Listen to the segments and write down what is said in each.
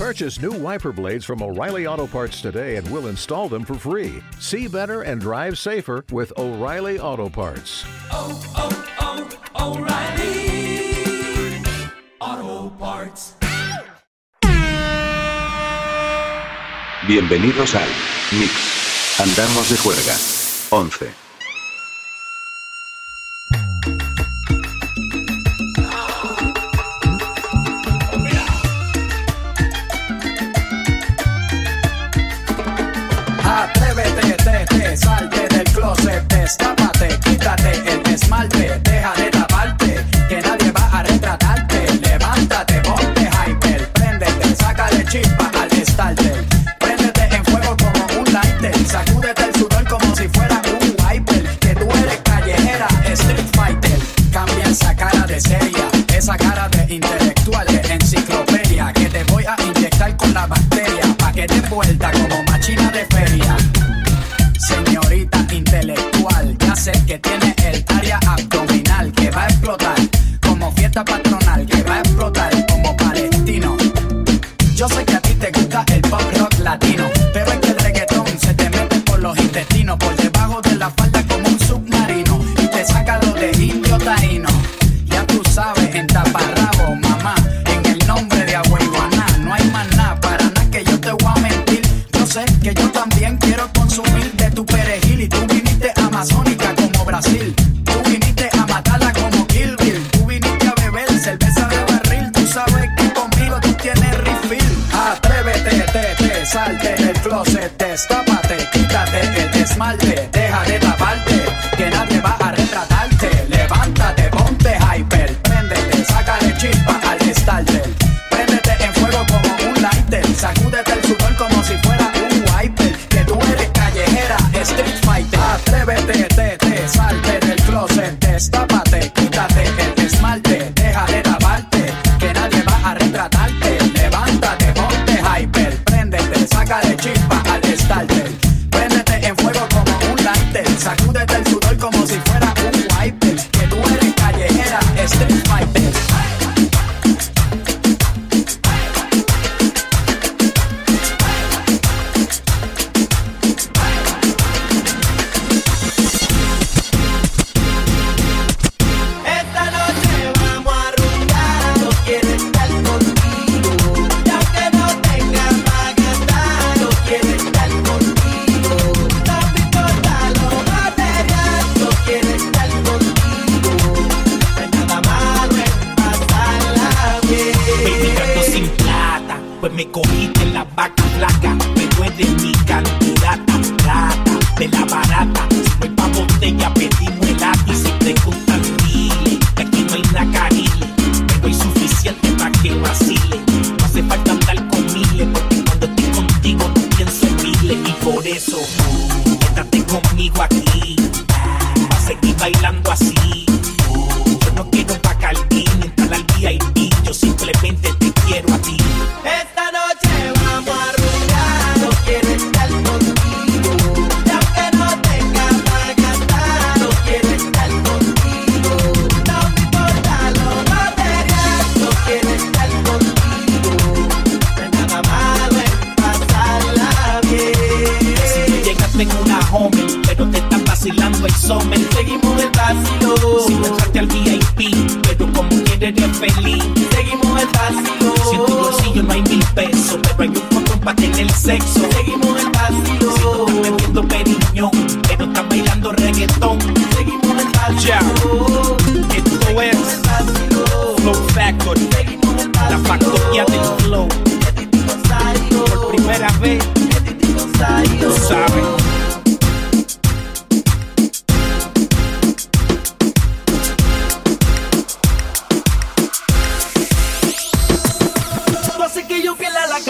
Purchase new wiper blades from O'Reilly Auto Parts today and we'll install them for free. See better and drive safer with O'Reilly Auto Parts. Oh, oh, oh, O'Reilly Auto Parts. Bienvenidos al Mix Andamos de Juerga 11. salte del closet, destápate, quítate el esmalte, deja de taparte, que nadie va a retratar.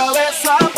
Então é só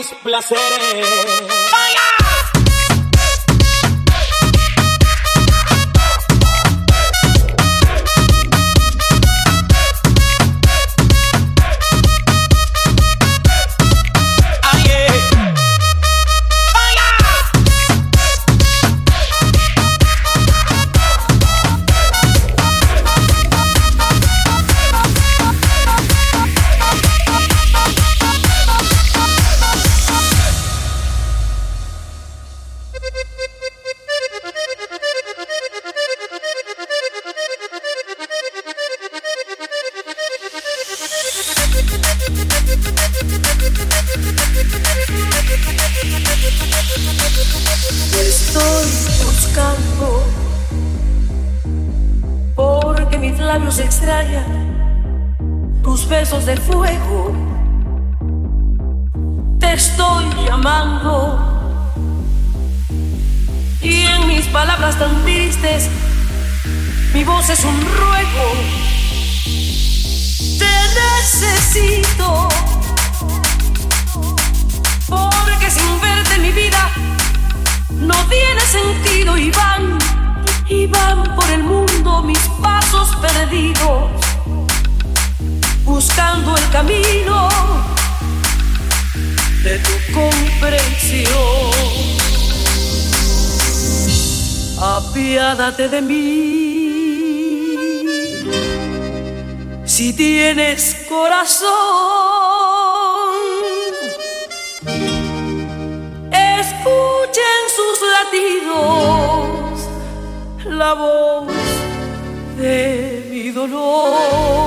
mis placeres. ¡Oiga! labios extrañan tus besos de fuego. Te estoy llamando y en mis palabras tan tristes mi voz es un ruego. Te necesito porque sin verte mi vida no tiene sentido, Iván y van por el mundo mis pasos perdidos, buscando el camino de tu comprensión. Apiádate de mí si tienes corazón. Dolor.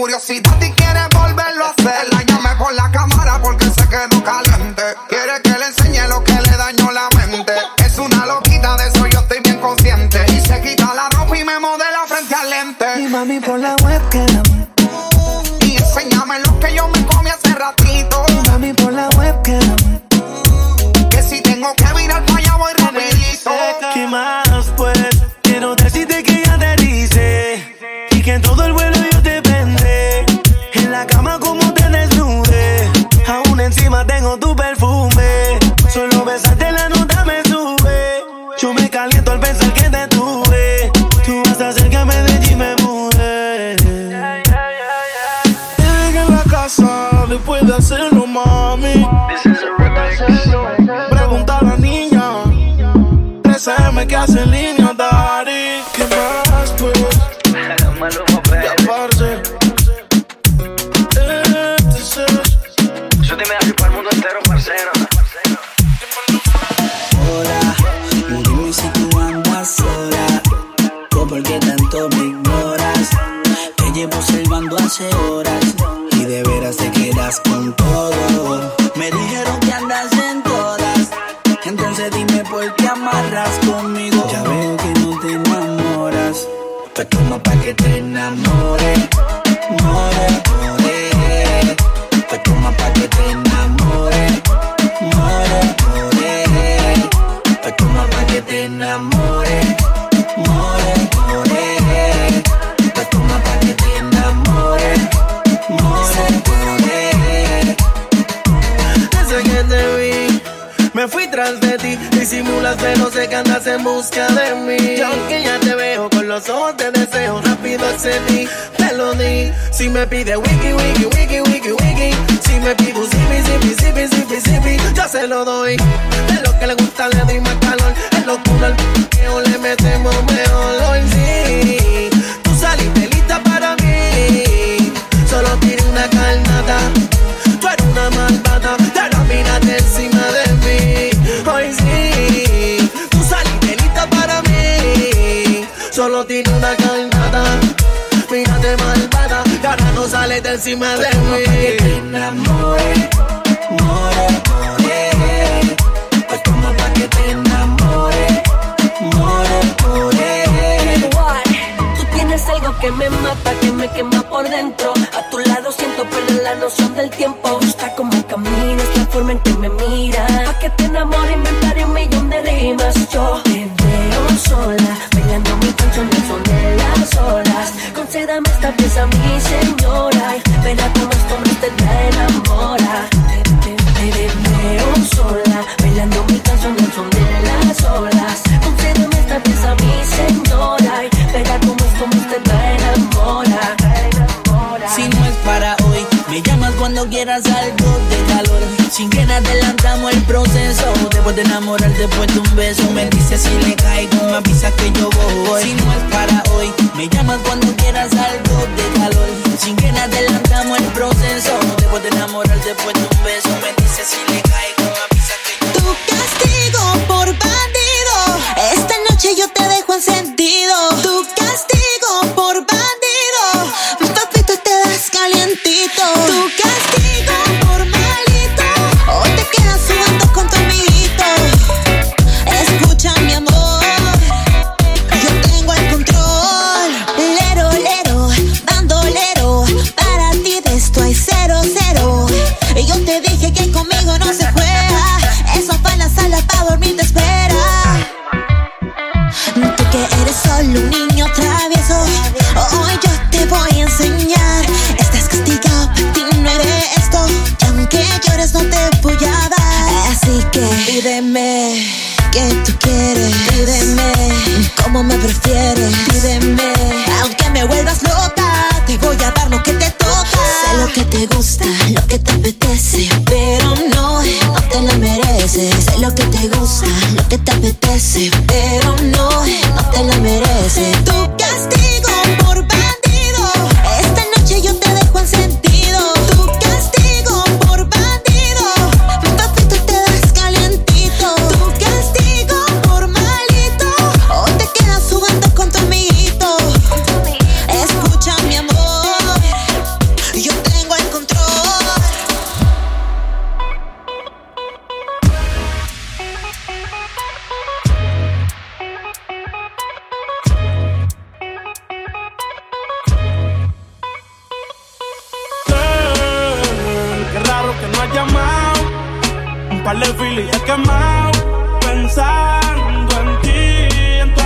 curiosidad. More, more, more, more. Pues tú más para que. More, more, more. Ese que te vi, me fui tras de ti. Disimulas, sé se andas en busca de mí. John, que ya te veo con los ojos, te deseo rápido hacer ti. Te lo di. Si me pide wiki, wiki, wiki, wiki, wiki. Si me pide un zippy, zippy, zippy, zippy, yo se lo doy. Es lo que le gusta, le di más calor locura al peo le metemos mejor hoy sí. Tú saliste lista para mí, solo tiene una carnata. Tú eres una malvada, te la mírate encima de mí. Hoy sí, tú saliste lista para mí, solo tiene una carnata. Mírate malvada, que ahora no sales de encima de mí. cuando quieras algo de calor. Sin que nada adelantamos el proceso. No de enamorarte, pues no Pídeme que tú quieres. Pídeme cómo me prefieres. Pídeme aunque me vuelvas loca, te voy a dar lo que te toca. Sé lo que te gusta, lo que te apetece, pero no, no te lo mereces. Sé lo que te gusta, lo que te apetece, pero no, no te lo mereces. Tu castigo que no has llamado. Un par de filis he quemado. Pensar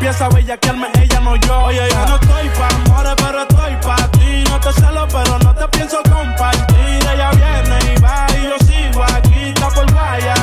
empieza a bellaquearme, ella no yo. Oye, yo no ah. estoy pa' amores, pero estoy pa' ti. No te celo, pero no te pienso compartir. Ella viene y va y yo sigo aquí, está por vaya.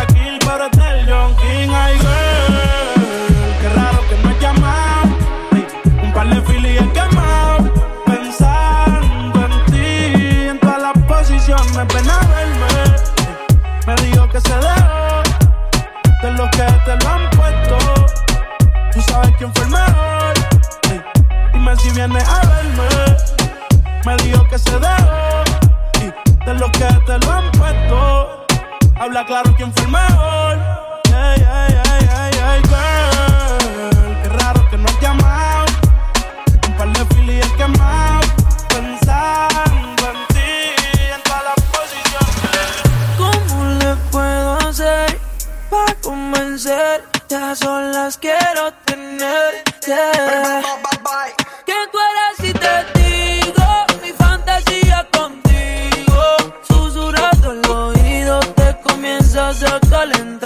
calling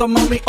the moment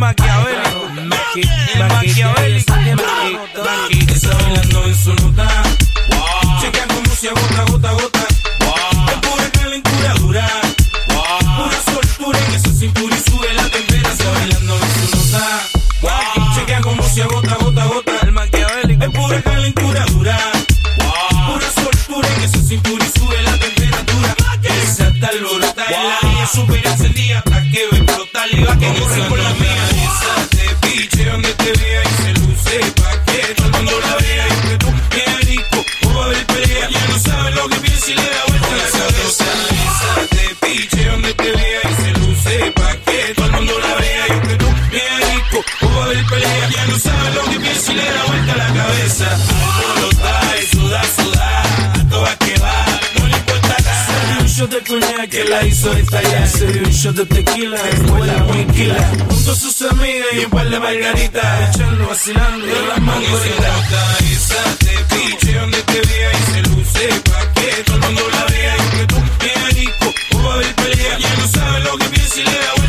maquiavélico, maquiavélico, maquiavélico, maquiavélico, maquiavélico, maquiavélico, si le da vuelta la cabeza. Bogotá y sudá, sudá, a todas que va, no le importa nada. Se dio un shot de coñac que la hizo estallar. Se dio un shot de tequila, fue la huinquila. Junto a sus amigas y un par de margaritas. Echando, vacilando, de las mangas. Y la se te piche donde te vea y se luce pa' que todo el mundo la vea. Y que tú eres rico, o va a haber pelea. Ya no sabe lo que piensa y le da